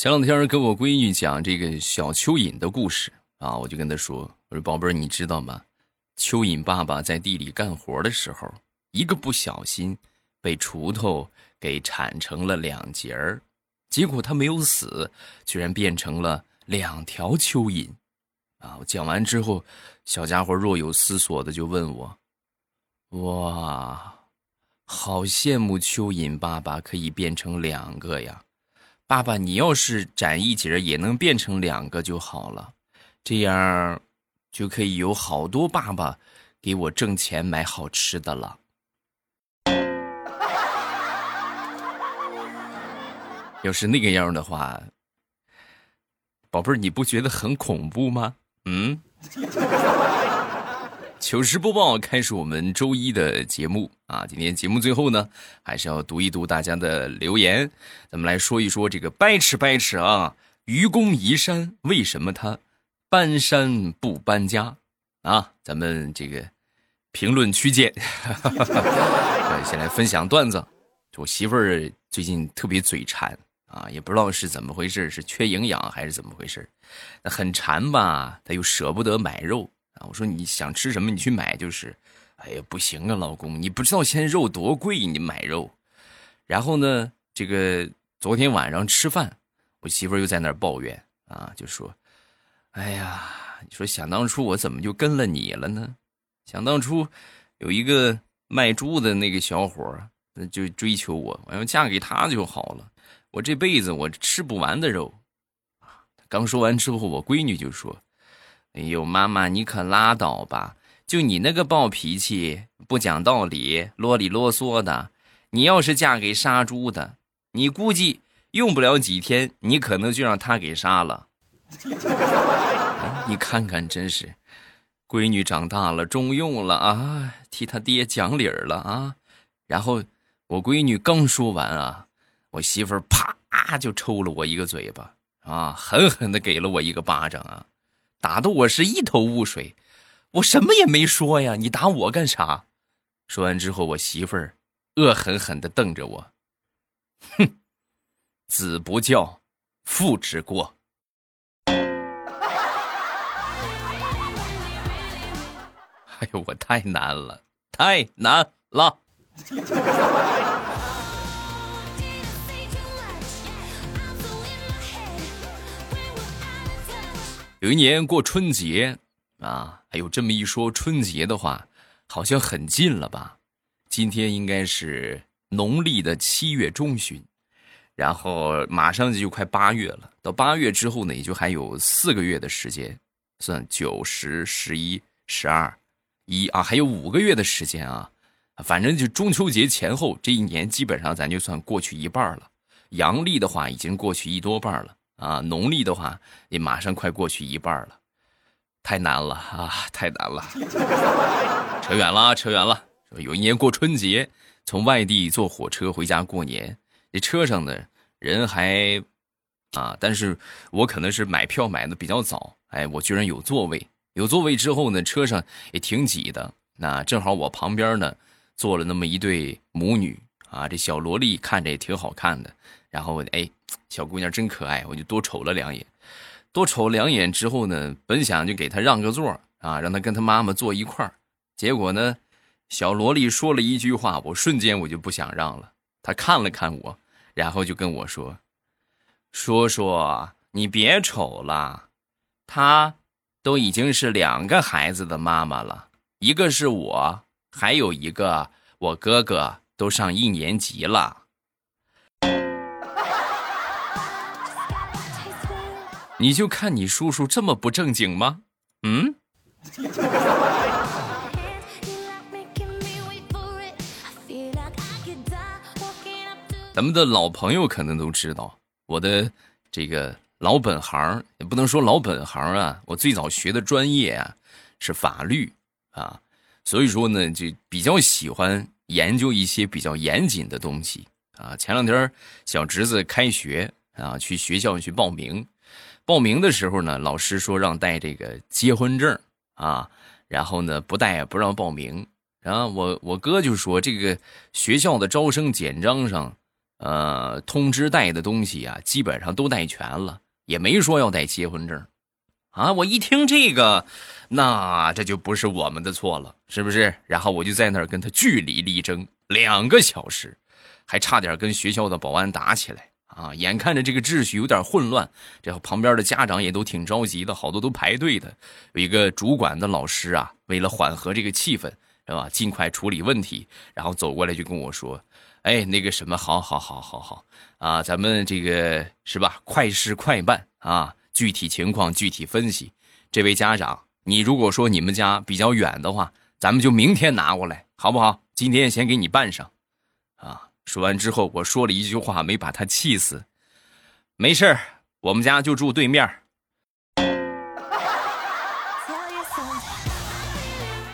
前两天跟我闺女讲这个小蚯蚓的故事啊，我就跟她说：“我说宝贝儿，你知道吗？蚯蚓爸爸在地里干活的时候，一个不小心被锄头给铲成了两截儿，结果他没有死，居然变成了两条蚯蚓。”啊！我讲完之后，小家伙若有思索的就问我：“哇，好羡慕蚯蚓爸爸可以变成两个呀！爸爸，你要是斩一截也能变成两个就好了，这样就可以有好多爸爸给我挣钱买好吃的了。”要是那个样的话，宝贝儿，你不觉得很恐怖吗？嗯，糗事播报开始，我们周一的节目啊。今天节目最后呢，还是要读一读大家的留言。咱们来说一说这个掰扯掰扯啊，愚公移山为什么他搬山不搬家啊？咱们这个评论区见。先来分享段子，我媳妇儿最近特别嘴馋。啊，也不知道是怎么回事，是缺营养还是怎么回事？那很馋吧，他又舍不得买肉啊。我说你想吃什么，你去买就是。哎呀，不行啊，老公，你不知道现在肉多贵，你买肉。然后呢，这个昨天晚上吃饭，我媳妇又在那儿抱怨啊，就说：“哎呀，你说想当初我怎么就跟了你了呢？想当初有一个卖猪的那个小伙那就追求我，我要嫁给他就好了。”我这辈子我吃不完的肉，刚说完之后，我闺女就说：“哎呦，妈妈你可拉倒吧！就你那个暴脾气、不讲道理、啰里啰嗦的，你要是嫁给杀猪的，你估计用不了几天，你可能就让他给杀了。你看看，真是，闺女长大了，中用了啊，替他爹讲理儿了啊。然后我闺女刚说完啊。”我媳妇啪就抽了我一个嘴巴啊，狠狠的给了我一个巴掌啊，打得我是一头雾水。我什么也没说呀，你打我干啥？说完之后，我媳妇儿恶狠狠的瞪着我，哼，子不教，父之过。哎呦，我太难了，太难了。有一年过春节啊，还有这么一说，春节的话好像很近了吧？今天应该是农历的七月中旬，然后马上就快八月了。到八月之后呢，也就还有四个月的时间，算九十十一十二一啊，还有五个月的时间啊。反正就中秋节前后这一年，基本上咱就算过去一半了。阳历的话，已经过去一多半了。啊，农历的话也马上快过去一半了，太难了啊，太难了。扯远了，扯远了。有一年过春节，从外地坐火车回家过年，这车上的人还啊，但是我可能是买票买的比较早，哎，我居然有座位。有座位之后呢，车上也挺挤的。那正好我旁边呢坐了那么一对母女啊，这小萝莉看着也挺好看的。然后哎，小姑娘真可爱，我就多瞅了两眼。多瞅两眼之后呢，本想就给她让个座啊，让她跟她妈妈坐一块儿。结果呢，小萝莉说了一句话，我瞬间我就不想让了。她看了看我，然后就跟我说：“叔叔，你别瞅了，她都已经是两个孩子的妈妈了，一个是我，还有一个我哥哥都上一年级了。”你就看你叔叔这么不正经吗？嗯。咱们的老朋友可能都知道，我的这个老本行也不能说老本行啊，我最早学的专业啊是法律啊，所以说呢就比较喜欢研究一些比较严谨的东西啊。前两天小侄子开学啊，去学校去报名。报名的时候呢，老师说让带这个结婚证啊，然后呢不带不让报名。然后我我哥就说这个学校的招生简章上呃，通知带的东西啊，基本上都带全了，也没说要带结婚证。啊！我一听这个，那这就不是我们的错了，是不是？然后我就在那儿跟他据理力争两个小时，还差点跟学校的保安打起来啊！眼看着这个秩序有点混乱，这旁边的家长也都挺着急的，好多都排队的。有一个主管的老师啊，为了缓和这个气氛，是吧？尽快处理问题，然后走过来就跟我说：“哎，那个什么，好好好好好啊，咱们这个是吧？快事快办啊！”具体情况具体分析，这位家长，你如果说你们家比较远的话，咱们就明天拿过来，好不好？今天先给你办上，啊！说完之后，我说了一句话，没把他气死。没事我们家就住对面。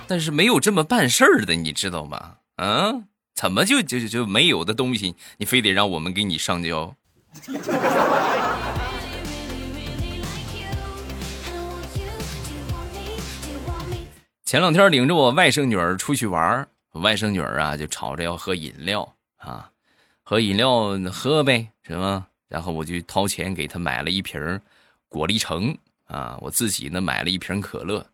但是没有这么办事儿的，你知道吗？啊？怎么就就就没有的东西，你非得让我们给你上交？前两天领着我外甥女儿出去玩外甥女儿啊就吵着要喝饮料啊，喝饮料喝呗，是吗？然后我就掏钱给她买了一瓶果粒橙啊，我自己呢买了一瓶可乐，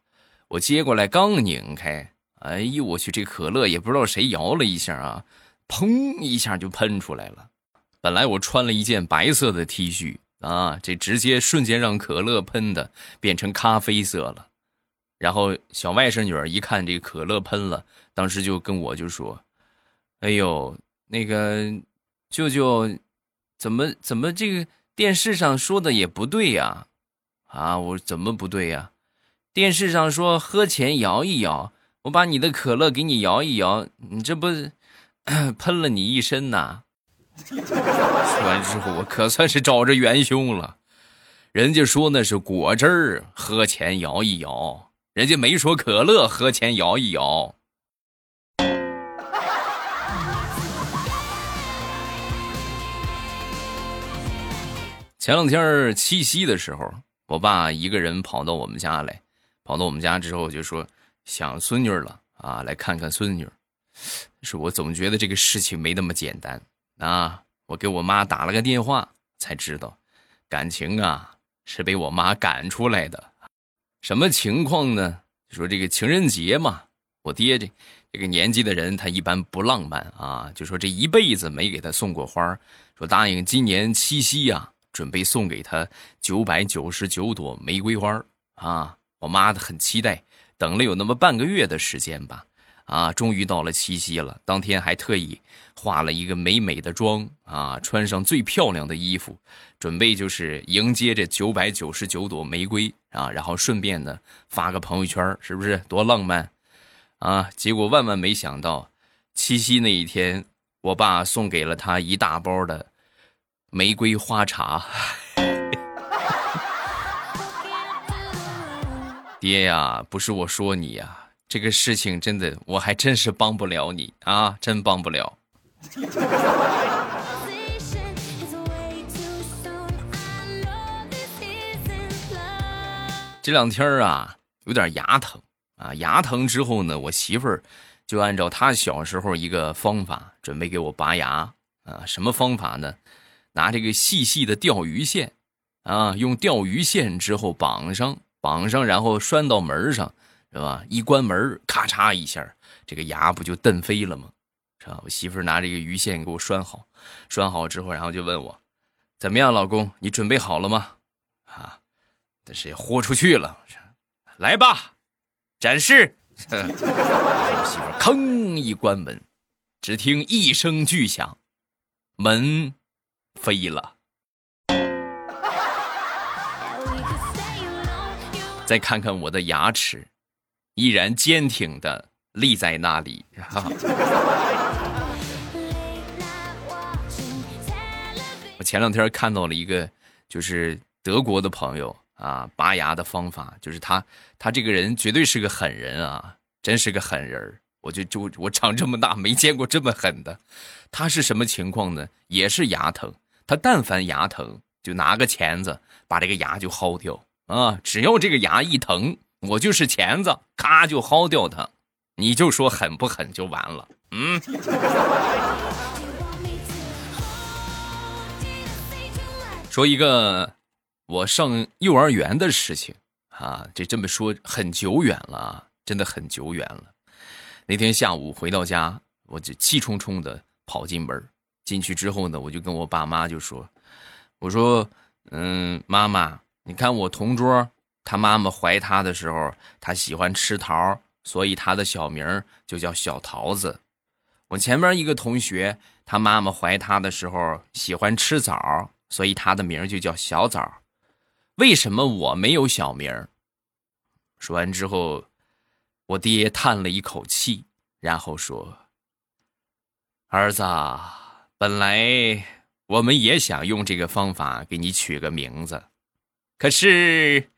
我接过来刚拧开，哎呦我去，这可乐也不知道谁摇了一下啊，砰一下就喷出来了。本来我穿了一件白色的 T 恤啊，这直接瞬间让可乐喷的变成咖啡色了。然后小外甥女儿一看这个可乐喷了，当时就跟我就说：“哎呦，那个舅舅，怎么怎么这个电视上说的也不对呀？啊，我怎么不对呀？电视上说喝前摇一摇，我把你的可乐给你摇一摇，你这不 喷了你一身呐？”说完之后，我可算是找着元凶了。人家说那是果汁儿，喝前摇一摇。人家没说可乐喝前摇一摇。前两天七夕的时候，我爸一个人跑到我们家来，跑到我们家之后就说想孙女了啊，来看看孙女。是我总觉得这个事情没那么简单啊！我给我妈打了个电话，才知道感情啊是被我妈赶出来的。什么情况呢？说这个情人节嘛，我爹这这个年纪的人，他一般不浪漫啊。就说这一辈子没给他送过花，说答应今年七夕呀，准备送给他九百九十九朵玫瑰花啊。我妈很期待，等了有那么半个月的时间吧。啊，终于到了七夕了。当天还特意化了一个美美的妆啊，穿上最漂亮的衣服，准备就是迎接这九百九十九朵玫瑰啊，然后顺便呢发个朋友圈，是不是多浪漫啊？结果万万没想到，七夕那一天，我爸送给了他一大包的玫瑰花茶。爹呀，不是我说你呀。这个事情真的，我还真是帮不了你啊，真帮不了。这两天啊，有点牙疼啊，牙疼之后呢，我媳妇儿就按照她小时候一个方法，准备给我拔牙啊。什么方法呢？拿这个细细的钓鱼线啊，用钓鱼线之后绑上，绑上，然后拴到门上。是吧？一关门，咔嚓一下，这个牙不就蹬飞了吗？是吧？我媳妇拿这个鱼线给我拴好，拴好之后，然后就问我：“怎么样，老公，你准备好了吗？”啊，但是也豁出去了，来吧，展示。我媳妇吭一关门，只听一声巨响，门飞了。再看看我的牙齿。依然坚挺的立在那里。哈 我前两天看到了一个，就是德国的朋友啊，拔牙的方法，就是他，他这个人绝对是个狠人啊，真是个狠人我就就我长这么大没见过这么狠的。他是什么情况呢？也是牙疼，他但凡牙疼，就拿个钳子把这个牙就薅掉啊，只要这个牙一疼。我就是钳子，咔就薅掉它，你就说狠不狠就完了。嗯。说一个我上幼儿园的事情啊，这这么说很久远了啊，真的很久远了。那天下午回到家，我就气冲冲的跑进门，进去之后呢，我就跟我爸妈就说：“我说，嗯，妈妈，你看我同桌，他妈妈怀他的时候，他喜欢吃桃，所以他的小名就叫小桃子。我前面一个同学，他妈妈怀他的时候喜欢吃枣。”所以他的名就叫小枣，为什么我没有小名？说完之后，我爹叹了一口气，然后说：“儿子，本来我们也想用这个方法给你取个名字，可是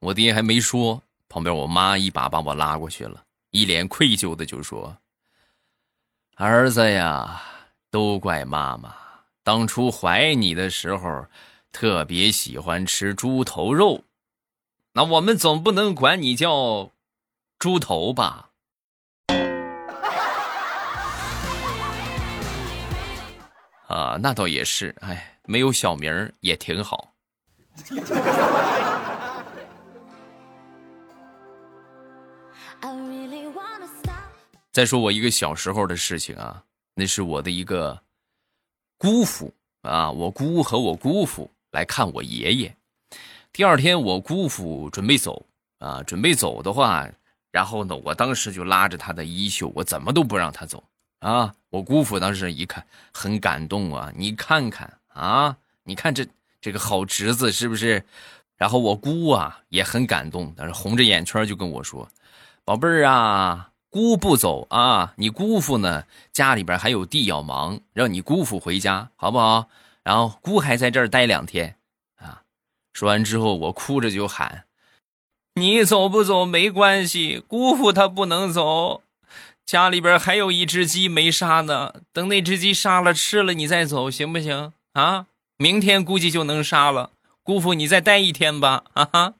我爹还没说，旁边我妈一把把我拉过去了，一脸愧疚的就说：‘儿子呀，都怪妈妈。’”当初怀你的时候，特别喜欢吃猪头肉，那我们总不能管你叫猪头吧？啊，那倒也是，哎，没有小名也挺好。再说我一个小时候的事情啊，那是我的一个。姑父啊，我姑和我姑父来看我爷爷。第二天，我姑父准备走啊，准备走的话，然后呢，我当时就拉着他的衣袖，我怎么都不让他走啊。我姑父当时一看，很感动啊，你看看啊，你看这这个好侄子是不是？然后我姑啊也很感动，但是红着眼圈就跟我说：“宝贝儿啊。”姑不走啊！你姑父呢？家里边还有地要忙，让你姑父回家好不好？然后姑还在这儿待两天，啊！说完之后，我哭着就喊：“你走不走没关系，姑父他不能走。家里边还有一只鸡没杀呢，等那只鸡杀了吃了，你再走行不行？啊！明天估计就能杀了，姑父你再待一天吧，哈哈。”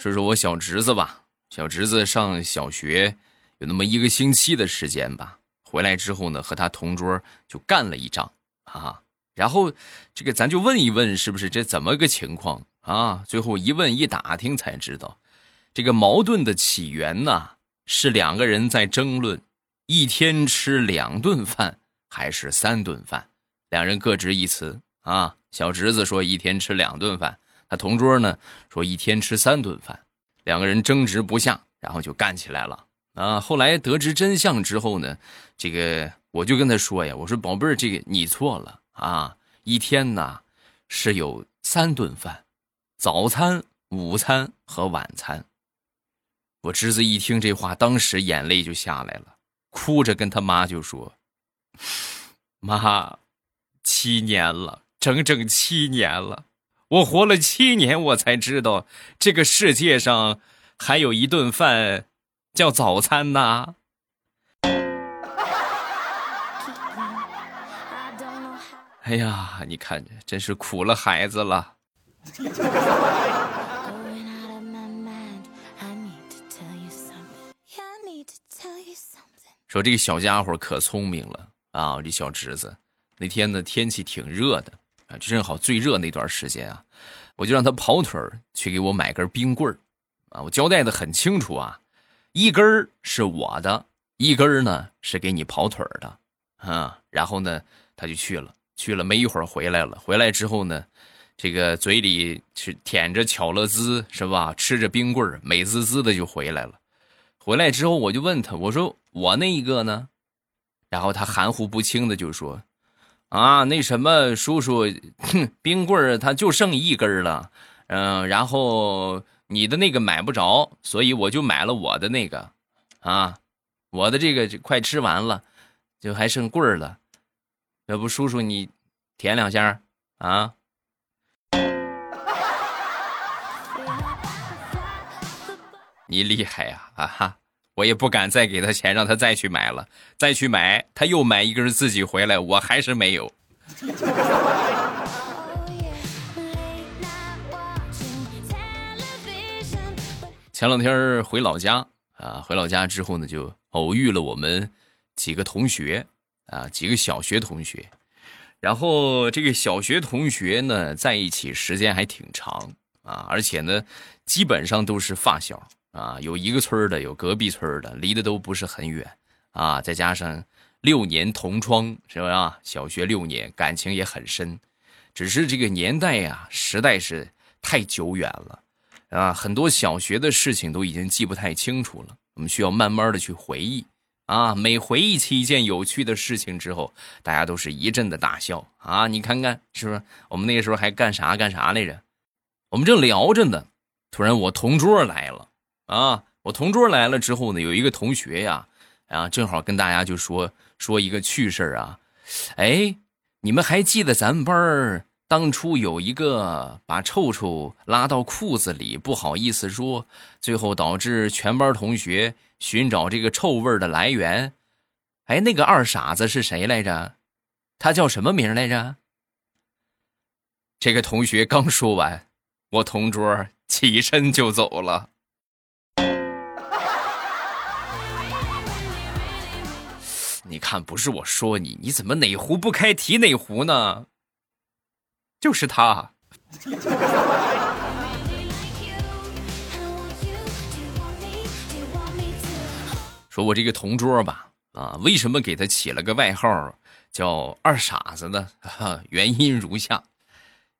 说说我小侄子吧，小侄子上小学有那么一个星期的时间吧，回来之后呢，和他同桌就干了一仗啊。然后这个咱就问一问，是不是这怎么个情况啊？最后一问一打听才知道，这个矛盾的起源呢是两个人在争论一天吃两顿饭还是三顿饭，两人各执一词啊。小侄子说一天吃两顿饭。他同桌呢说一天吃三顿饭，两个人争执不下，然后就干起来了啊！后来得知真相之后呢，这个我就跟他说呀：“我说宝贝儿，这个你错了啊！一天呢是有三顿饭，早餐、午餐和晚餐。”我侄子一听这话，当时眼泪就下来了，哭着跟他妈就说：“妈，七年了，整整七年了。”我活了七年，我才知道这个世界上还有一顿饭叫早餐呐！哎呀，你看，真是苦了孩子了。说这个小家伙可聪明了啊！这小侄子那天呢，天气挺热的。啊，正好最热那段时间啊，我就让他跑腿去给我买根冰棍啊，我交代的很清楚啊，一根是我的，一根呢是给你跑腿的，啊，然后呢他就去了，去了没一会儿回来了，回来之后呢，这个嘴里是舔着巧乐兹是吧，吃着冰棍美滋滋的就回来了，回来之后我就问他，我说我那一个呢，然后他含糊不清的就说。啊，那什么，叔叔，冰棍儿它就剩一根了，嗯，然后你的那个买不着，所以我就买了我的那个，啊，我的这个就快吃完了，就还剩棍儿了，要不叔叔你舔两下啊？你厉害呀，啊哈！我也不敢再给他钱，让他再去买了，再去买，他又买一根自己回来，我还是没有。前两天回老家啊，回老家之后呢，就偶遇了我们几个同学啊，几个小学同学。然后这个小学同学呢，在一起时间还挺长啊，而且呢，基本上都是发小啊，有一个村的，有隔壁村的，离得都不是很远啊。再加上六年同窗，是吧？小学六年，感情也很深。只是这个年代呀，实在是太久远了啊，很多小学的事情都已经记不太清楚了。我们需要慢慢的去回忆。啊，每回忆起一件有趣的事情之后，大家都是一阵的大笑啊！你看看，是不是？我们那个时候还干啥干啥来着？我们正聊着呢，突然我同桌来了啊！我同桌来了之后呢，有一个同学呀，啊，正好跟大家就说说一个趣事啊。哎，你们还记得咱们班当初有一个把臭臭拉到裤子里，不好意思说，最后导致全班同学。寻找这个臭味的来源，哎，那个二傻子是谁来着？他叫什么名来着？这个同学刚说完，我同桌起身就走了。你看，不是我说你，你怎么哪壶不开提哪壶呢？就是他。说我这个同桌吧，啊，为什么给他起了个外号叫二傻子呢？原因如下：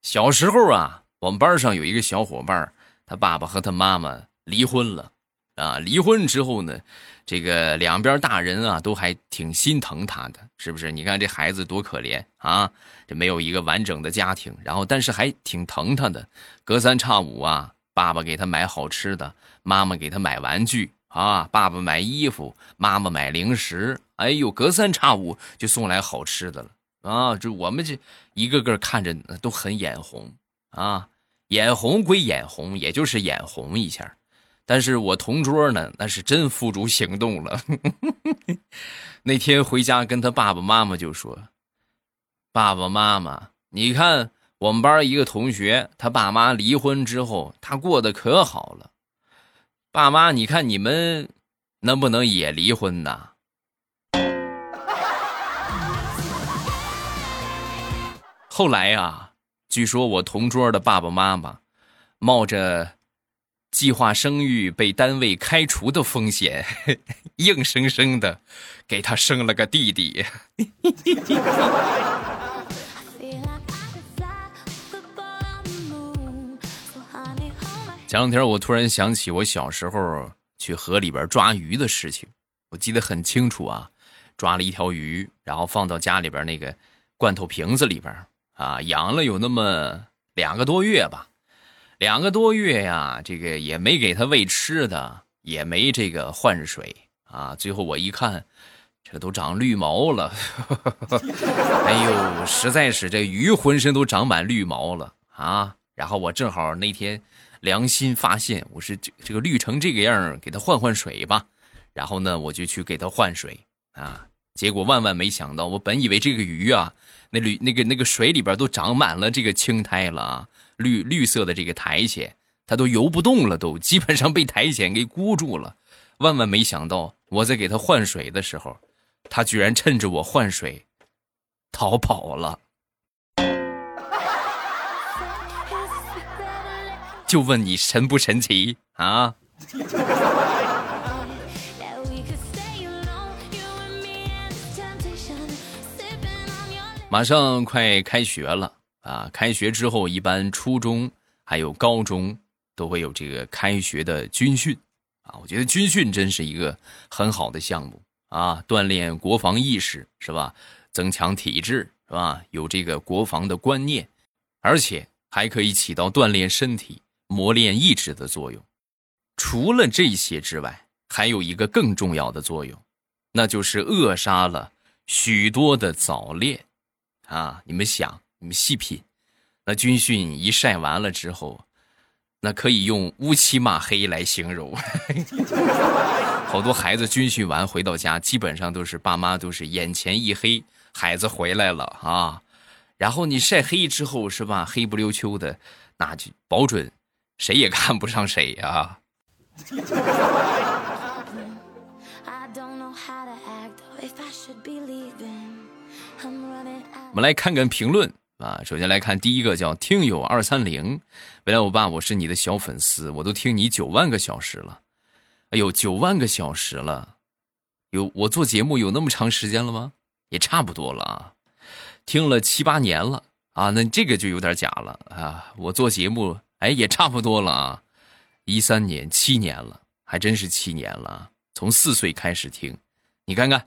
小时候啊，我们班上有一个小伙伴，他爸爸和他妈妈离婚了，啊，离婚之后呢，这个两边大人啊都还挺心疼他的，是不是？你看这孩子多可怜啊，这没有一个完整的家庭，然后但是还挺疼他的，隔三差五啊，爸爸给他买好吃的，妈妈给他买玩具。啊，爸爸买衣服，妈妈买零食，哎呦，隔三差五就送来好吃的了啊！这我们这一个个看着都很眼红啊，眼红归眼红，也就是眼红一下。但是我同桌呢，那是真付诸行动了。那天回家跟他爸爸妈妈就说：“爸爸妈妈，你看我们班一个同学，他爸妈离婚之后，他过得可好了。”爸妈，你看你们能不能也离婚呢？后来呀，据说我同桌的爸爸妈妈冒着计划生育被单位开除的风险，硬生生的给他生了个弟弟。前两天我突然想起我小时候去河里边抓鱼的事情，我记得很清楚啊，抓了一条鱼，然后放到家里边那个罐头瓶子里边啊，养了有那么两个多月吧，两个多月呀，这个也没给它喂吃的，也没这个换水啊，最后我一看，这都长绿毛了，哎呦，实在是这鱼浑身都长满绿毛了啊，然后我正好那天。良心发现，我是这这个绿成这个样给他换换水吧。然后呢，我就去给他换水啊。结果万万没想到，我本以为这个鱼啊，那绿那个那个水里边都长满了这个青苔了啊，绿绿色的这个苔藓，它都游不动了，都基本上被苔藓给箍住了。万万没想到，我在给他换水的时候，他居然趁着我换水逃跑了。就问你神不神奇啊？马上快开学了啊！开学之后，一般初中还有高中都会有这个开学的军训啊。我觉得军训真是一个很好的项目啊，锻炼国防意识是吧？增强体质是吧？有这个国防的观念，而且还可以起到锻炼身体。磨练意志的作用，除了这些之外，还有一个更重要的作用，那就是扼杀了许多的早恋。啊，你们想，你们细品，那军训一晒完了之后，那可以用乌漆嘛黑来形容。好多孩子军训完回到家，基本上都是爸妈都是眼前一黑，孩子回来了啊。然后你晒黑之后是吧，黑不溜秋的，那就保准。谁也看不上谁啊！我们来看看评论啊。首先来看第一个叫听友二三零，未来欧巴，我是你的小粉丝，我都听你九万个小时了。哎呦，九万个小时了，有我做节目有那么长时间了吗？也差不多了啊，听了七八年了啊，那这个就有点假了啊。我做节目哎也差不多了啊，一三年七年了，还真是七年了，从四岁开始听，你看看。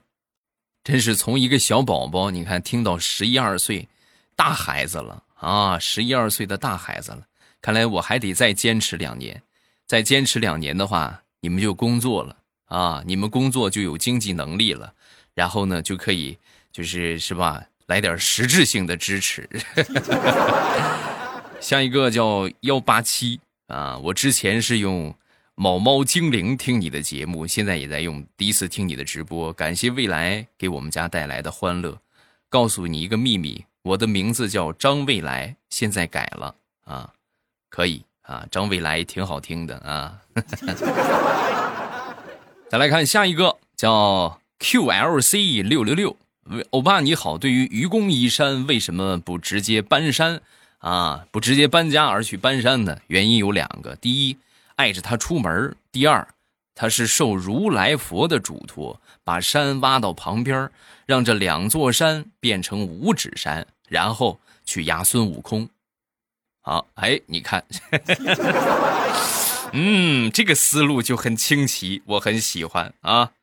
真是从一个小宝宝，你看听到十一二岁，大孩子了啊！十一二岁的大孩子了，看来我还得再坚持两年，再坚持两年的话，你们就工作了啊！你们工作就有经济能力了，然后呢就可以就是是吧，来点实质性的支持。下一个叫幺八七啊，我之前是用。某猫精灵听你的节目，现在也在用。第一次听你的直播，感谢未来给我们家带来的欢乐。告诉你一个秘密，我的名字叫张未来，现在改了啊，可以啊，张未来挺好听的啊。再来看下一个，叫 QLC 六六六，欧巴你好。对于愚公移山，为什么不直接搬山啊？不直接搬家而去搬山呢？原因有两个，第一。爱着他出门。第二，他是受如来佛的嘱托，把山挖到旁边，让这两座山变成五指山，然后去压孙悟空。好，哎，你看，嗯，这个思路就很清奇，我很喜欢啊。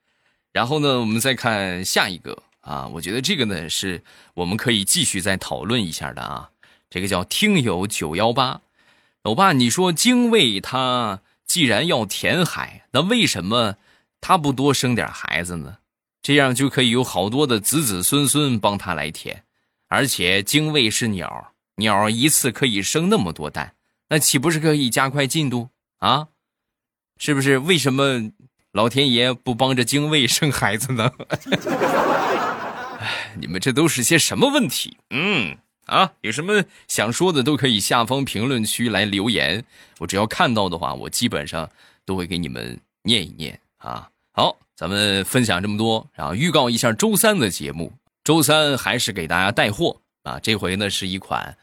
然后呢，我们再看下一个啊，我觉得这个呢是我们可以继续再讨论一下的啊。这个叫听友九幺八。老爸，你说精卫他既然要填海，那为什么他不多生点孩子呢？这样就可以有好多的子子孙孙帮他来填。而且精卫是鸟，鸟一次可以生那么多蛋，那岂不是可以加快进度啊？是不是？为什么老天爷不帮着精卫生孩子呢？哎，你们这都是些什么问题？嗯。啊，有什么想说的都可以下方评论区来留言，我只要看到的话，我基本上都会给你们念一念啊。好，咱们分享这么多，然后预告一下周三的节目。周三还是给大家带货啊，这回呢是一款，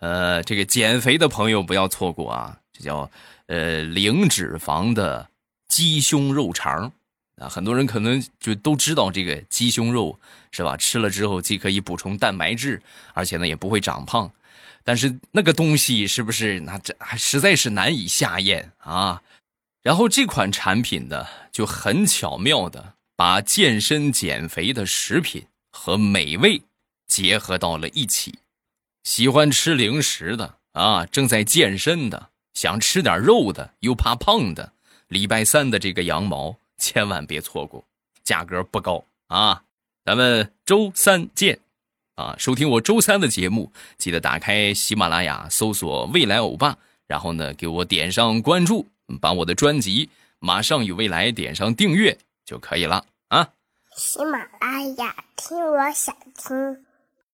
呃，这个减肥的朋友不要错过啊，这叫呃零脂肪的鸡胸肉肠。啊，很多人可能就都知道这个鸡胸肉是吧？吃了之后既可以补充蛋白质，而且呢也不会长胖。但是那个东西是不是那这还实在是难以下咽啊？然后这款产品呢就很巧妙的把健身减肥的食品和美味结合到了一起。喜欢吃零食的啊，正在健身的，想吃点肉的又怕胖的，礼拜三的这个羊毛。千万别错过，价格不高啊！咱们周三见，啊！收听我周三的节目，记得打开喜马拉雅，搜索“未来欧巴”，然后呢，给我点上关注，把我的专辑《马上与未来》点上订阅就可以了！喜马拉雅听，我想听。